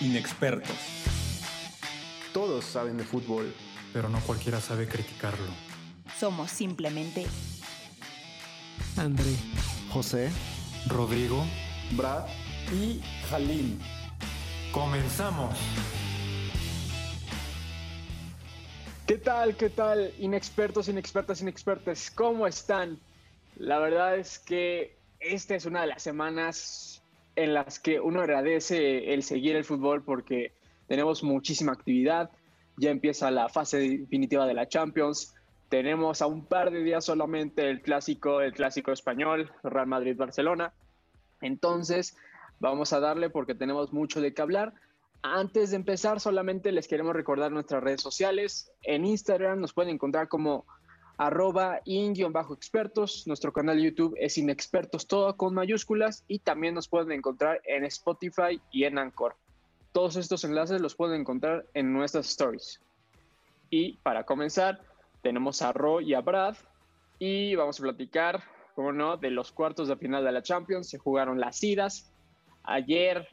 Inexpertos. Todos saben de fútbol, pero no cualquiera sabe criticarlo. Somos simplemente André, José, Rodrigo Brad y Halim. ¡Comenzamos! ¿Qué tal? ¿Qué tal? Inexpertos, inexpertas, inexpertas, ¿cómo están? La verdad es que esta es una de las semanas en las que uno agradece el seguir el fútbol porque tenemos muchísima actividad. Ya empieza la fase definitiva de la Champions. Tenemos a un par de días solamente el clásico, el clásico español, Real Madrid-Barcelona. Entonces, vamos a darle porque tenemos mucho de qué hablar. Antes de empezar, solamente les queremos recordar nuestras redes sociales. En Instagram nos pueden encontrar como arroba in-expertos. Nuestro canal de YouTube es Inexpertos, todo con mayúsculas. Y también nos pueden encontrar en Spotify y en Anchor. Todos estos enlaces los pueden encontrar en nuestras stories. Y para comenzar, tenemos a Ro y a Brad. Y vamos a platicar, como no, de los cuartos de final de la Champions. Se jugaron las idas. Ayer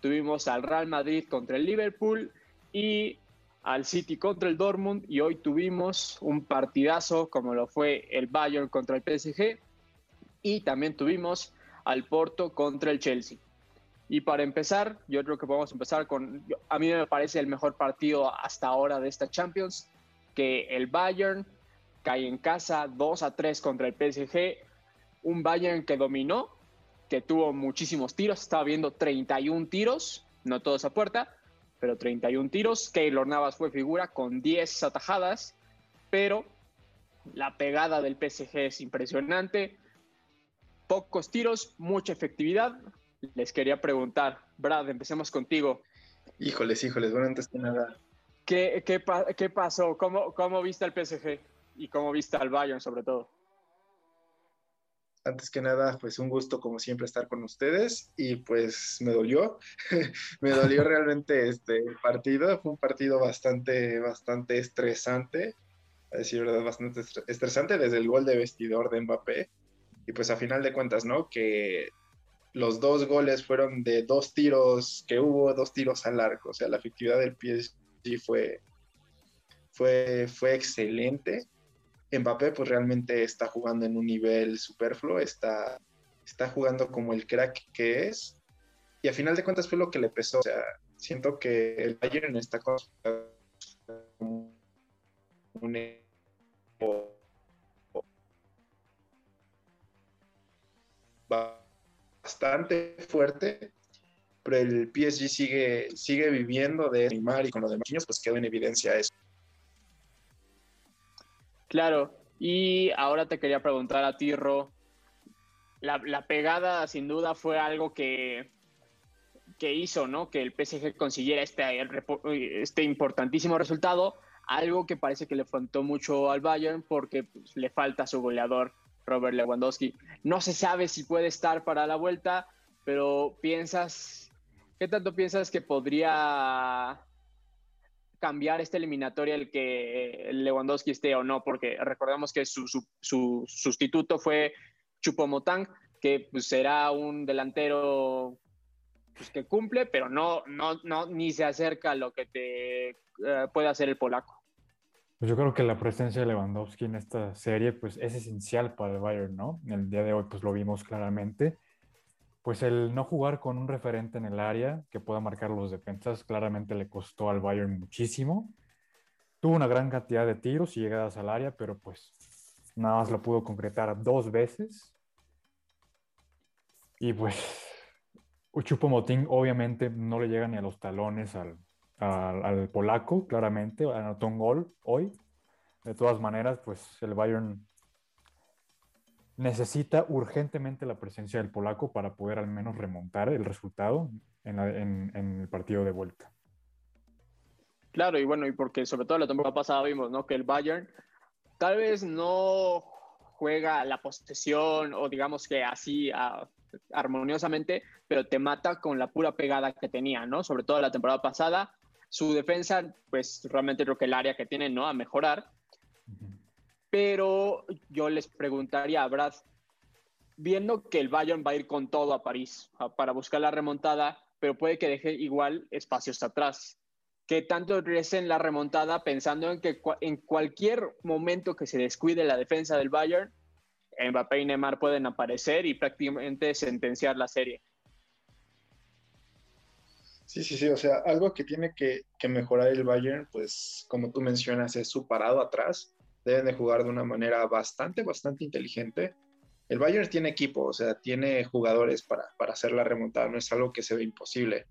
tuvimos al Real Madrid contra el Liverpool y al City contra el Dortmund y hoy tuvimos un partidazo como lo fue el Bayern contra el PSG y también tuvimos al Porto contra el Chelsea. Y para empezar, yo creo que podemos empezar con, a mí me parece el mejor partido hasta ahora de esta Champions, que el Bayern cae en casa 2 a 3 contra el PSG, un Bayern que dominó, que tuvo muchísimos tiros, estaba viendo 31 tiros, no todos a puerta, pero 31 tiros. Keylor Navas fue figura con 10 atajadas, pero la pegada del PSG es impresionante. Pocos tiros, mucha efectividad. Les quería preguntar, Brad, empecemos contigo. Híjoles, híjoles, bueno, antes que nada. ¿Qué, qué, qué pasó? ¿Cómo, ¿Cómo viste al PSG? Y cómo viste al Bayern sobre todo antes que nada, pues un gusto como siempre estar con ustedes y pues me dolió, me dolió realmente este partido, fue un partido bastante, bastante estresante, a decir verdad, bastante estresante desde el gol de vestidor de Mbappé y pues a final de cuentas, ¿no? Que los dos goles fueron de dos tiros que hubo, dos tiros al arco, o sea, la efectividad del PSG fue, fue, fue excelente Mbappé pues realmente está jugando en un nivel superfluo, está, está jugando como el crack que es. Y a final de cuentas fue lo que le pesó. O sea, siento que el Bayern está con un bastante fuerte, pero el PSG sigue, sigue viviendo de Neymar y con los demás niños, pues quedó en evidencia eso. Claro, y ahora te quería preguntar a ti, Ro. La, pegada sin duda fue algo que, que hizo, ¿no? Que el PSG consiguiera este, este importantísimo resultado, algo que parece que le faltó mucho al Bayern porque pues, le falta su goleador, Robert Lewandowski. No se sabe si puede estar para la vuelta, pero piensas, ¿qué tanto piensas que podría cambiar esta eliminatoria el que Lewandowski esté o no, porque recordemos que su, sustituto fue Chupomotang, que pues, será un delantero pues, que cumple, pero no, no, no, ni se acerca a lo que te eh, puede hacer el polaco. Pues yo creo que la presencia de Lewandowski en esta serie pues, es esencial para el Bayern, ¿no? El día de hoy pues, lo vimos claramente pues el no jugar con un referente en el área que pueda marcar los defensas claramente le costó al Bayern muchísimo. Tuvo una gran cantidad de tiros y llegadas al área, pero pues nada más lo pudo concretar dos veces. Y pues Uchupo Motín obviamente no le llega ni a los talones al, al polaco, claramente, anotó un gol hoy. De todas maneras, pues el Bayern necesita urgentemente la presencia del polaco para poder al menos remontar el resultado en, el partido de vuelta. Claro, y bueno, y porque sobre todo la temporada pasada vimos, ¿no? Que el Bayern tal vez no juega la posesión o digamos que así armoniosamente, pero te mata con la pura pegada que tenía, ¿no? Sobre todo la temporada pasada. Su defensa, pues realmente creo que el área que tiene, ¿no? A mejorar. Pero yo les preguntaría a Brad, viendo que el Bayern va a ir con todo a París para buscar la remontada, pero puede que deje igual espacios atrás. Que tanto en la remontada pensando en que en cualquier momento que se descuide la defensa del Bayern, Mbappé y Neymar pueden aparecer y prácticamente sentenciar la serie. Sí, sí, sí, o sea, algo que tiene que, mejorar el Bayern, pues como tú mencionas, es su parado atrás. Deben de jugar de una manera bastante, bastante inteligente. El Bayern tiene equipo, o sea, tiene jugadores para, para hacer la remontada, no es algo que se ve imposible,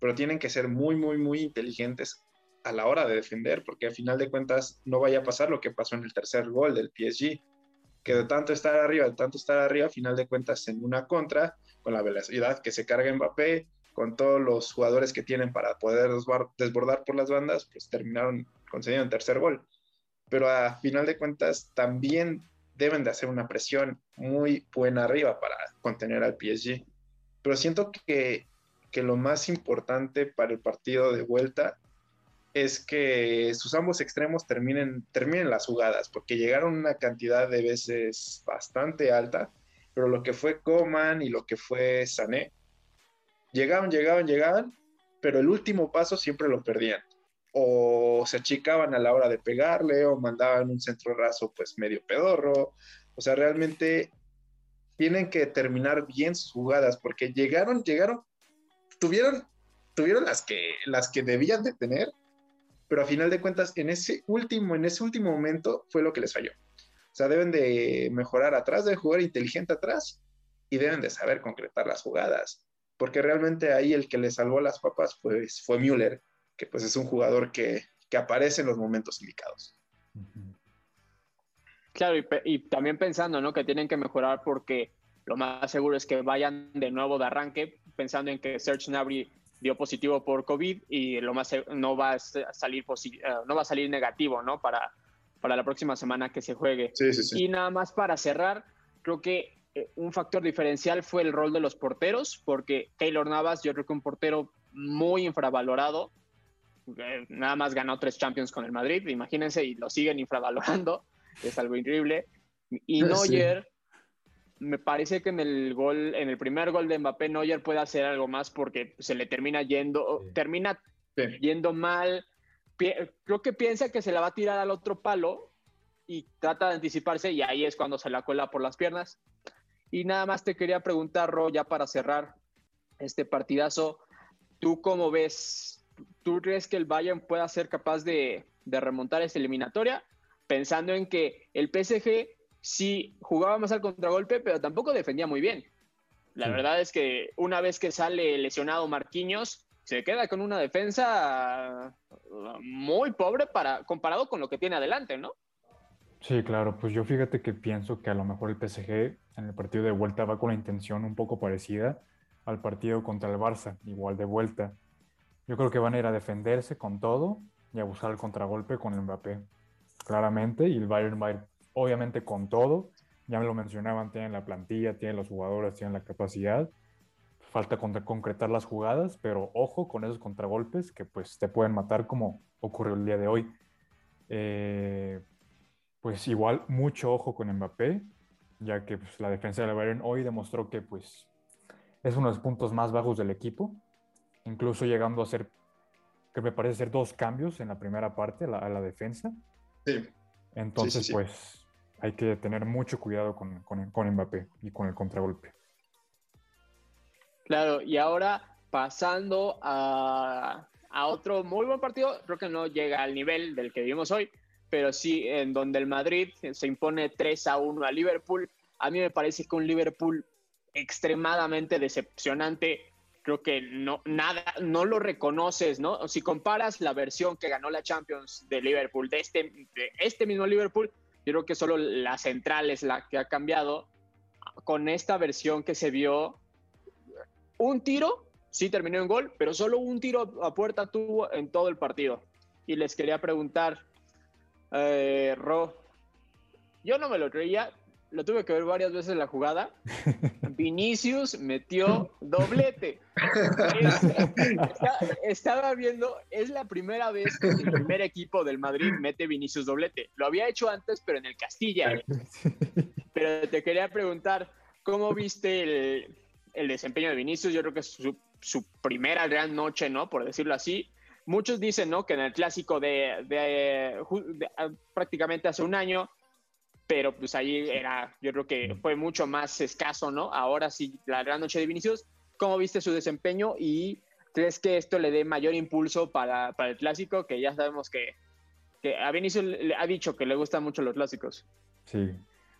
pero tienen que ser muy, muy, muy inteligentes a la hora de defender, porque al final de cuentas no vaya a pasar lo que pasó en el tercer gol del PSG, que de tanto estar arriba, de tanto estar arriba, a final de cuentas en una contra, con la velocidad que se carga Mbappé, con todos los jugadores que tienen para poder desbordar por las bandas, pues terminaron concediendo el tercer gol. Pero a final de cuentas también deben de hacer una presión muy buena arriba para contener al PSG. Pero siento que, que lo más importante para el partido de vuelta es que sus ambos extremos terminen, terminen las jugadas, porque llegaron una cantidad de veces bastante alta, pero lo que fue Coman y lo que fue Sané, llegaban, llegaban, llegaban, pero el último paso siempre lo perdían. O se achicaban a la hora de pegarle, o mandaban un centro raso pues medio pedorro. O sea, realmente tienen que terminar bien sus jugadas, porque llegaron, llegaron, tuvieron, tuvieron las que, las que debían de tener, pero a final de cuentas, en ese último, en ese último momento fue lo que les falló. O sea, deben de mejorar atrás, deben jugar inteligente atrás y deben de saber concretar las jugadas porque realmente ahí el que le salvó las papas pues, fue Müller, que pues es un jugador que, que aparece en los momentos indicados. Claro, y, también pensando ¿no? que tienen que mejorar porque lo más seguro es que vayan de nuevo de arranque, pensando en que Serge Gnabry dio positivo por COVID y lo más no va a salir eh, no va a salir negativo, ¿no? Para, para la próxima semana que se juegue. Sí, sí, sí. Y nada más para cerrar, creo que eh, un factor diferencial fue el rol de los porteros, porque Taylor Navas, yo creo que un portero muy infravalorado, eh, nada más ganó tres Champions con el Madrid, imagínense, y lo siguen infravalorando, es algo increíble. Y Neuer, me parece que en el gol, en el primer gol de Mbappé, Neuer puede hacer algo más porque se le termina yendo, termina yendo mal. Creo que piensa que se la va a tirar al otro palo y trata de anticiparse y ahí es cuando se la cuela por las piernas. Y nada más te quería preguntar, Ro, ya para cerrar este partidazo, ¿tú cómo ves? ¿Tú crees que el Bayern pueda ser capaz de, remontar esta eliminatoria? Pensando en que el PSG sí jugaba más al contragolpe, pero tampoco defendía muy bien. La verdad es que una vez que sale lesionado Marquinhos, se queda con una defensa muy pobre para, comparado con lo que tiene adelante, ¿no? Sí, claro, pues yo fíjate que pienso que a lo mejor el PSG en el partido de vuelta va con la intención un poco parecida al partido contra el Barça, igual de vuelta. Yo creo que van a ir a defenderse con todo y a buscar el contragolpe con el Mbappé, claramente, y el Bayern va a ir obviamente con todo. Ya me lo mencionaban, tienen la plantilla, tienen los jugadores, tienen la capacidad. Falta concretar las jugadas, pero ojo con esos contragolpes que pues te pueden matar como ocurrió el día de hoy. Eh, pues igual mucho ojo con Mbappé, ya que pues, la defensa del Bayern hoy demostró que pues es uno de los puntos más bajos del equipo, incluso llegando a hacer, que me parece ser dos cambios en la primera parte, a la defensa. Sí. Entonces, pues hay que tener mucho cuidado con, con, con Mbappé y con el contragolpe. Claro, y ahora pasando a, a, otro muy buen partido, creo que no llega al nivel del que vimos hoy, pero sí en donde el Madrid se impone 3 a 1 a Liverpool. A mí me parece que un Liverpool extremadamente decepcionante. Creo que no, nada, no lo reconoces, ¿no? Si comparas la versión que ganó la Champions de Liverpool, de este, de este mismo Liverpool, yo creo que solo la central es la que ha cambiado. Con esta versión que se vio, un tiro, sí terminó en gol, pero solo un tiro a puerta tuvo en todo el partido. Y les quería preguntar, eh, Ro, yo no me lo creía, lo tuve que ver varias veces la jugada. Vinicius metió doblete. estaba viendo, es la primera vez que el primer equipo del Madrid mete Vinicius doblete. Lo había hecho antes, pero en el Castilla. Pero te quería preguntar, ¿cómo viste el, desempeño de Vinicius? Yo creo que su primera gran noche, ¿no? Por decirlo así. Muchos dicen, ¿no? Que en el clásico de ah, prácticamente hace un año, pero pues ahí era, yo creo que fue mucho más escaso, ¿no? Ahora sí, la gran noche de Vinicius, ¿cómo viste su desempeño y crees que esto le dé mayor impulso para, para el clásico? Que ya sabemos que, que a Vinicius le ha dicho que le gustan mucho los clásicos. Sí,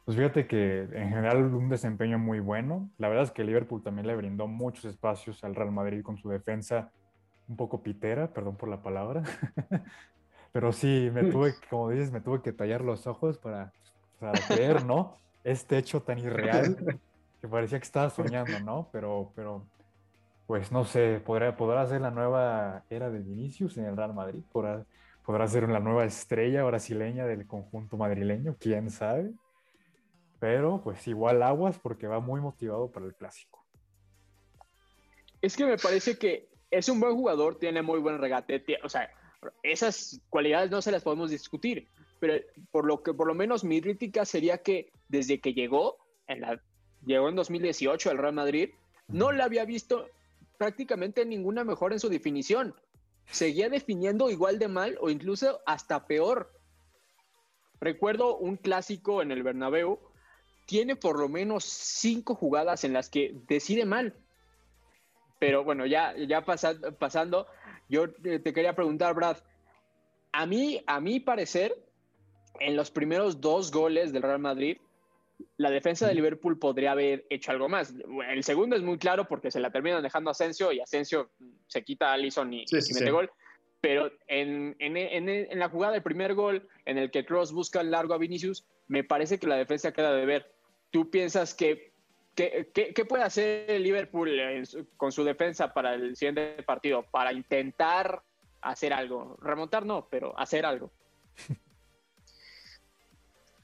pues fíjate que en general un desempeño muy bueno. La verdad es que Liverpool también le brindó muchos espacios al Real Madrid con su defensa un poco pitera, perdón por la palabra. Pero sí, me tuve, como dices, me tuve que tallar los ojos para, para creer, ¿no? Este hecho tan irreal que parecía que estaba soñando, ¿no? Pero, pero pues no sé, podrá, podrá ser la nueva era de Vinicius en el Real Madrid, podrá, podrá ser la nueva estrella brasileña del conjunto madrileño, quién sabe. Pero pues igual aguas porque va muy motivado para el clásico. Es que me parece que es un buen jugador, tiene muy buen regate, o sea, esas cualidades no se las podemos discutir, pero por lo que por lo menos mi crítica sería que desde que llegó, en la, llegó en 2018 al Real Madrid, no le había visto prácticamente ninguna mejor en su definición. Seguía definiendo igual de mal o incluso hasta peor. Recuerdo un clásico en el Bernabéu tiene por lo menos cinco jugadas en las que decide mal. Pero bueno, ya, ya pasando, yo te quería preguntar, Brad, a mí, a mi parecer, en los primeros dos goles del Real Madrid, la defensa de Liverpool podría haber hecho algo más. El segundo es muy claro porque se la terminan dejando a Asensio y Asensio se quita a Alisson y, mete gol. Pero en, en, en, la jugada del primer gol, en el que Cross busca el largo a Vinicius, me parece que la defensa queda de ver. ¿Tú piensas que ¿Qué, puede hacer el Liverpool con su defensa para el siguiente partido? Para intentar hacer algo. Remontar no, pero hacer algo.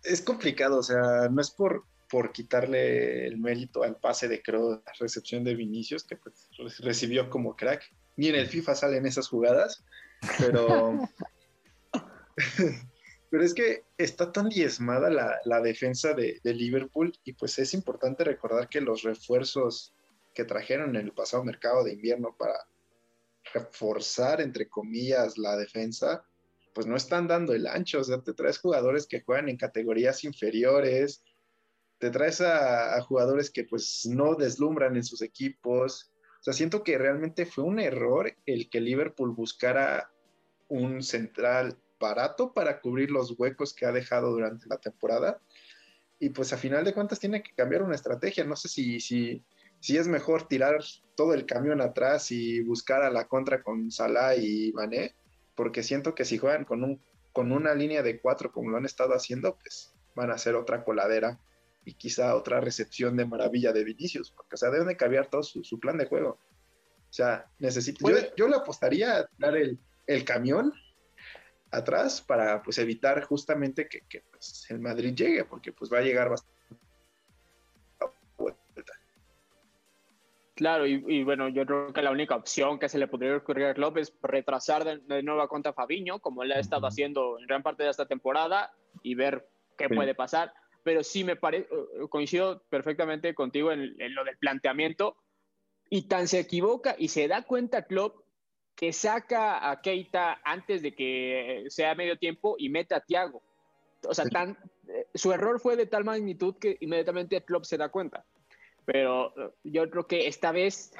Es complicado, o sea, no es por, por quitarle el mérito al pase de Kroos, la recepción de Vinicius, que pues, recibió como crack. Ni en el FIFA salen esas jugadas, pero Pero es que está tan diezmada la, defensa de, Liverpool y pues es importante recordar que los refuerzos que trajeron en el pasado mercado de invierno para reforzar, entre comillas, la defensa, pues no están dando el ancho. O sea, te traes jugadores que juegan en categorías inferiores, te traes a, jugadores que pues no deslumbran en sus equipos. O sea, siento que realmente fue un error el que Liverpool buscara un central barato para cubrir los huecos que ha dejado durante la temporada. Y pues a final de cuentas tiene que cambiar una estrategia. No sé si, si, si es mejor tirar todo el camión atrás y buscar a la contra con Salah y Mané, porque siento que si juegan con, un, con una línea de cuatro como lo han estado haciendo, pues van a ser otra coladera y quizá otra recepción de maravilla de Vinicius, porque o sea, deben de cambiar todo su, plan de juego. O sea, necesito, yo, yo, le apostaría a dar el, el camión atrás para pues evitar justamente que, pues, el Madrid llegue, porque pues va a llegar bastante. Claro, y, bueno, yo creo que la única opción que se le podría ocurrir a Klopp es retrasar de, de nueva cuenta a Fabiño, como él ha estado haciendo en gran parte de esta temporada, y ver qué puede pasar. Pero sí me parece, eh, coincido perfectamente contigo en, en, lo del planteamiento, y tan se equivoca y se da cuenta Klopp que saca a Keita antes de que sea medio tiempo y mete a Thiago. O sea, tan, eh, su error fue de tal magnitud que inmediatamente Klopp se da cuenta. Pero eh, yo creo que esta vez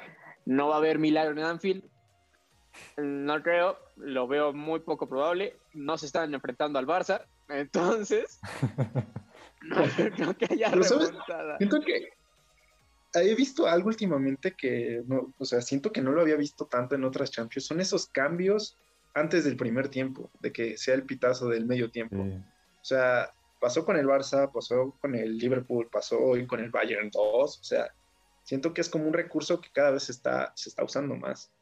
no va a haber milagro en Anfield. No creo, lo veo muy poco probable. No se están enfrentando al Barça, entonces no creo que haya remontada. Siento que he visto algo últimamente que, no, o sea, siento que no lo había visto tanto en otras Champions. Son esos cambios antes del primer tiempo, de que sea el pitazo del medio tiempo. O sea, pasó con el Barça, pasó con el Liverpool, pasó hoy con el Bayern 2. O sea, siento que es como un recurso que cada vez está, se está usando más.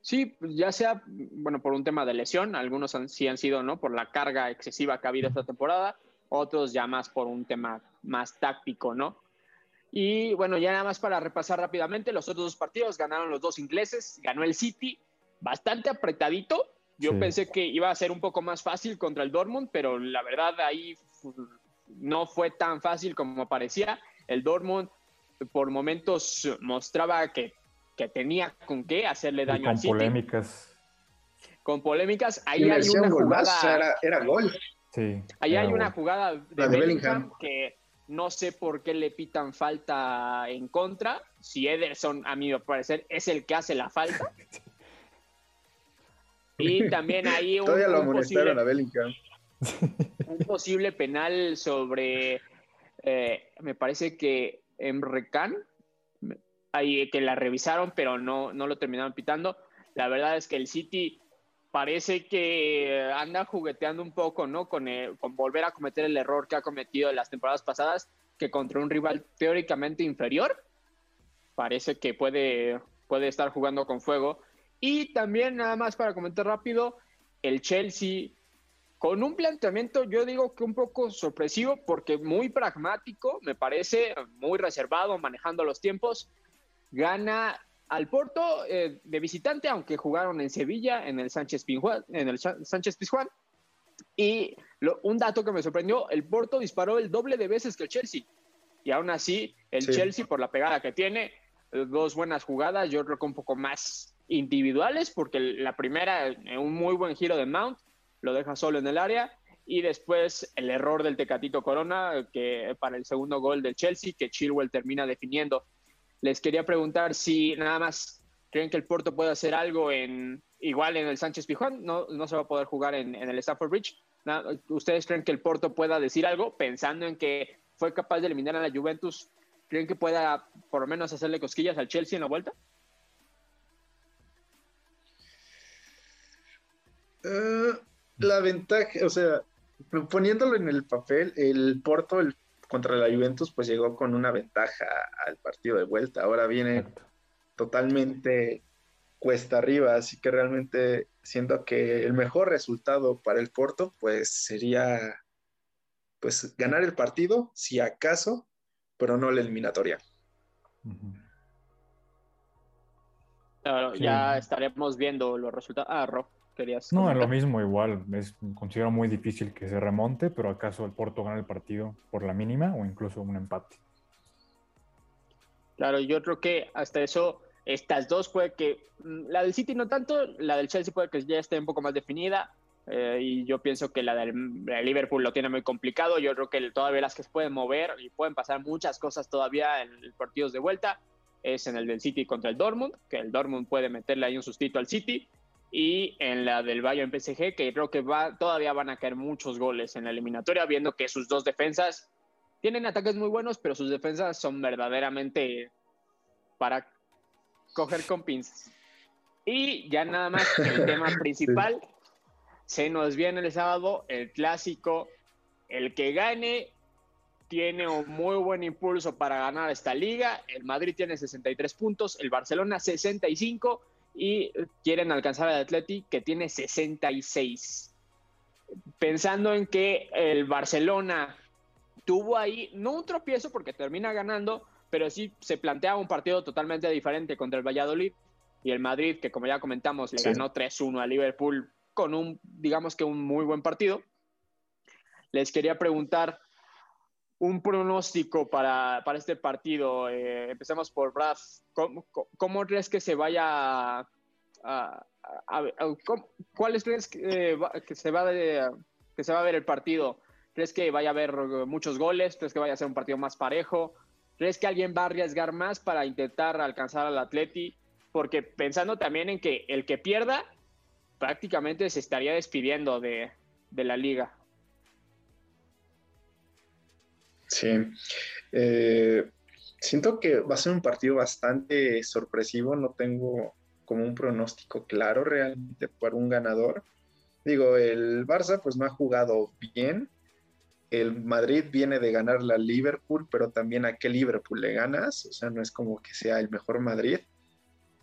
Sí, pues ya sea, bueno, por un tema de lesión, algunos sí han sido, ¿no? Por la carga excesiva que ha habido esta temporada, otros ya más por un tema más táctico, ¿no? Y bueno, ya nada más para repasar rápidamente, los otros dos partidos ganaron los dos ingleses, ganó el City, bastante apretadito. Yo pensé que iba a ser un poco más fácil contra el Dortmund, pero la verdad ahí no fue tan fácil como parecía. El Dortmund por momentos mostraba que que tenía con qué hacerle Y daño con al City. polémicas. Con polémicas. Ahí Y hay una jugada. era, era gol. Sí. Ahí era hay una gol. jugada de, de Bellingham, Bellingham. que no sé por qué le pitan falta en contra. Si Ederson, a mi parecer, es el que hace la falta. Y también ahí un, Todavía lo un amonestaron posible, a Bellingham. un posible penal sobre, eh, me parece que Emre Can, ahí que la revisaron, pero no, no lo terminaron pitando. La verdad es que el City parece que anda jugueteando un poco, ¿no? Con, el- con volver a cometer el error que ha cometido en las temporadas pasadas, que contra un rival teóricamente inferior, parece que puede, puede estar jugando con fuego. Y también, nada más para comentar rápido, el Chelsea con un planteamiento, yo digo que un poco sorpresivo, porque muy pragmático, me parece, muy reservado, manejando los tiempos, gana al Porto eh, de visitante, aunque jugaron en Sevilla, en el Sánchez Pizjuán, en el Sánchez Pizjuán. Y lo- un dato que me sorprendió, el Porto disparó el doble de veces que el Chelsea. Y aún así, el Sí. Chelsea, por la pegada que tiene, dos buenas jugadas, yo creo que un poco más individuales, porque la primera, eh, un muy buen giro de Mount, lo deja solo en el área. Y después el error del Tecatito Corona, que para el segundo gol del Chelsea, que Chilwell termina definiendo. Les quería preguntar si nada más creen que el Porto puede hacer algo en igual en el Sánchez Pizjuán, no, no se va a poder jugar en, en el Stamford Bridge. ¿Ustedes creen que el Porto pueda decir algo pensando en que fue capaz de eliminar a la Juventus? ¿Creen que pueda por lo menos hacerle cosquillas al Chelsea en la vuelta? La ventaja, o sea, poniéndolo en el papel, el Porto el- contra la Juventus pues llegó con una ventaja al partido de vuelta. Ahora viene totalmente cuesta arriba, así que realmente siento que el mejor resultado para el Porto pues sería pues ganar el partido, si acaso, pero no la eliminatoria. Claro, Sí. Ya estaremos viendo los resultados. Ah, Rob, querías. No, es lo mismo igual. Es, considero muy difícil que se remonte, pero acaso el Porto gana el partido por la mínima o incluso un empate. Claro, yo creo que hasta eso, estas dos puede que, mm, la del City no tanto, la del Chelsea puede que ya esté un poco más definida, eh, y yo pienso que la del la Liverpool lo tiene muy complicado, yo creo que todavía las que se pueden mover y pueden pasar muchas cosas todavía en partidos de vuelta, es en el del City contra el Dortmund, que el Dortmund puede meterle ahí un sustito al City, y en la del Bayern PSG, que creo que va, todavía van a caer muchos goles en la eliminatoria, viendo que sus dos defensas tienen ataques muy buenos, pero sus defensas son verdaderamente para coger con pinzas. Y ya nada más el tema principal, se nos viene el sábado el clásico, el que gane tiene un muy buen impulso para ganar esta liga, el Madrid tiene 63 puntos, el Barcelona 65 y quieren alcanzar al Atleti que tiene 66. Pensando en que el Barcelona tuvo ahí, no un tropiezo porque termina ganando, pero sí se planteaba un partido totalmente diferente contra el Valladolid y el Madrid, que como ya comentamos, le Sí. ganó 3-1 a Liverpool con un, digamos que un muy buen partido. Les quería preguntar un pronóstico para, para este partido. Eh, empecemos por Brad. ¿Cómo, crees que se vaya a... ¿Cuáles crees que, eh, que se va de- que se va a ver el partido? ¿Crees que vaya a haber muchos goles? ¿Crees que vaya a ser un partido más parejo? ¿Crees que alguien va a arriesgar más para intentar alcanzar al Atleti? Porque pensando también en que el que pierda prácticamente se estaría despidiendo de, de la liga. Sí. Eh, siento que va a ser un partido bastante sorpresivo. No tengo como un pronóstico claro realmente para un ganador. Digo, el Barça pues no ha jugado bien. El Madrid viene de ganar la Liverpool, pero también a qué Liverpool le ganas. O sea, no es como que sea el mejor Madrid.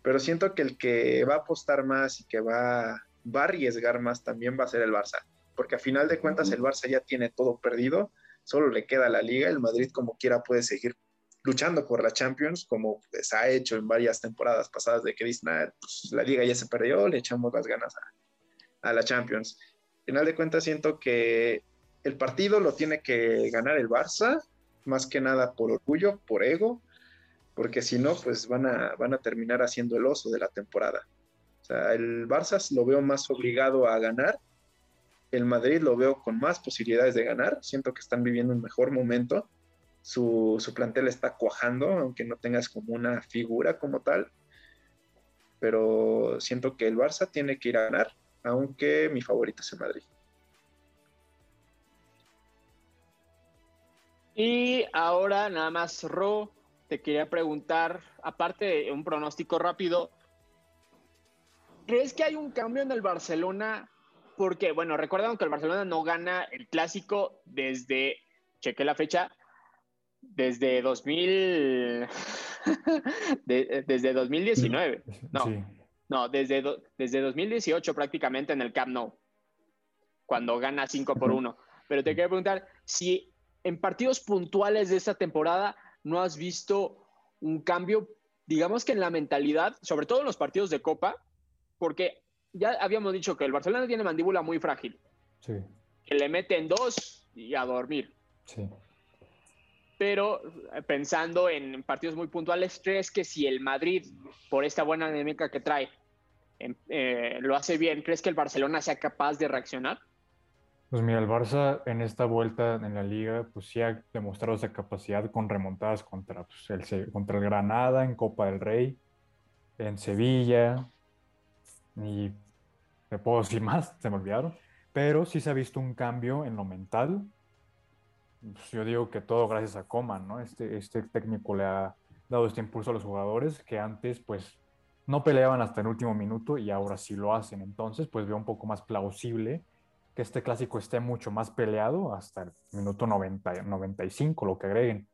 Pero siento que el que va a apostar más y que va, va a arriesgar más también va a ser el Barça. Porque a final de cuentas el Barça ya tiene todo perdido solo le queda la liga, el Madrid como quiera puede seguir luchando por la Champions, como se ha hecho en varias temporadas pasadas de que dicen, "Ah, pues, la liga ya se perdió, le echamos las ganas a, a la Champions. Al final de cuentas siento que el partido lo tiene que ganar el Barça, más que nada por orgullo, por ego, porque si no, pues van a, van a terminar haciendo el oso de la temporada. O sea, el Barça lo veo más obligado a ganar, el Madrid lo veo con más posibilidades de ganar, siento que están viviendo un mejor momento, su, su plantel está cuajando, aunque no tengas como una figura como tal, pero siento que el Barça tiene que ir a ganar, aunque mi favorito es el Madrid. Y ahora nada más, Ro, te quería preguntar, aparte de un pronóstico rápido, ¿crees que hay un cambio en el Barcelona? Porque, bueno, recuerdan que el Barcelona no gana el clásico desde, chequé la fecha, desde 2000, de, desde 2019. No, Sí. no, desde, do- desde 2018 prácticamente en el Camp Nou, cuando gana 5 por 1. Pero te quería preguntar si en partidos puntuales de esta temporada no has visto un cambio, digamos que en la mentalidad, sobre todo en los partidos de Copa, porque ya habíamos dicho que el Barcelona tiene mandíbula muy frágil, Sí, que le meten dos y a dormir. sí. Pero eh, pensando en partidos muy puntuales, ¿crees que si el Madrid, por esta buena dinámica que trae, em- eh, lo hace bien, ¿crees que el Barcelona sea capaz de reaccionar? Pues mira, el Barça en esta vuelta en la liga, pues sí ha demostrado esa capacidad con remontadas contra, pues, el, contra el Granada, en Copa del Rey, en Sevilla, y te puedo decir más, se me olvidaron, pero sí se ha visto un cambio en lo mental. Pues yo digo que todo gracias a Coman, ¿no? Este, este técnico le ha dado este impulso a los jugadores que antes, pues, no peleaban hasta el último minuto y ahora sí lo hacen. Entonces, pues veo un poco más plausible que este clásico esté mucho más peleado hasta el minuto 90, 95, lo que agreguen.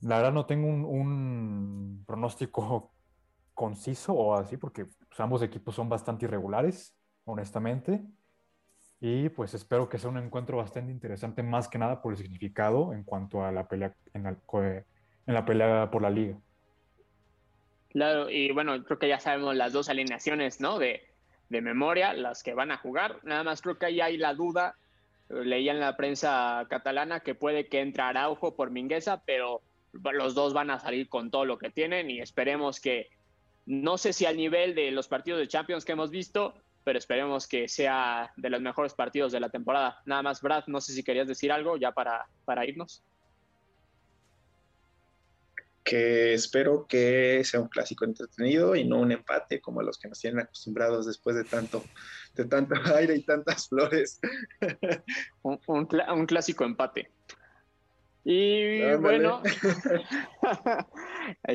La verdad no tengo un, un pronóstico conciso o así, porque pues, ambos equipos son bastante irregulares, honestamente. Y pues espero que sea un encuentro bastante interesante, más que nada por el significado en cuanto a la pelea en la, co- en la pelea por la liga. Claro, y bueno, creo que ya sabemos las dos alineaciones, ¿no? De, de memoria, las que van a jugar. Nada más creo que ahí hay la duda. Eh, Leía en la prensa catalana que puede que entre Araujo por Mingueza, pero los dos van a salir con todo lo que tienen y esperemos que, no sé si al nivel de los partidos de Champions que hemos visto, pero esperemos que sea de los mejores partidos de la temporada. Nada más, Brad, no sé si querías decir algo ya para, para irnos. que espero que sea un clásico entretenido y no un empate como los que nos tienen acostumbrados después de tanto, de tanto aire y tantas flores. Un, un clásico empate. Y bueno,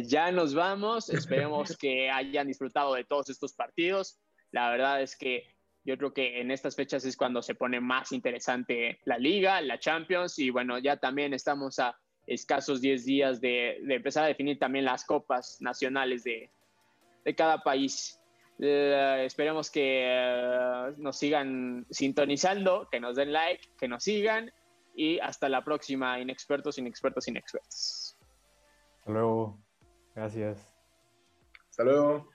ya nos vamos. Esperemos que hayan disfrutado de todos estos partidos. La verdad es que yo creo que en estas fechas es cuando se pone más interesante la liga, la Champions y bueno, ya también estamos a escasos 10 días de, de empezar a definir también las copas nacionales de, de cada país. Eh, esperemos que eh, nos sigan sintonizando, que nos den like, que nos sigan y hasta la próxima, inexpertos, inexpertos, inexpertos. Hasta luego. Gracias. Hasta luego.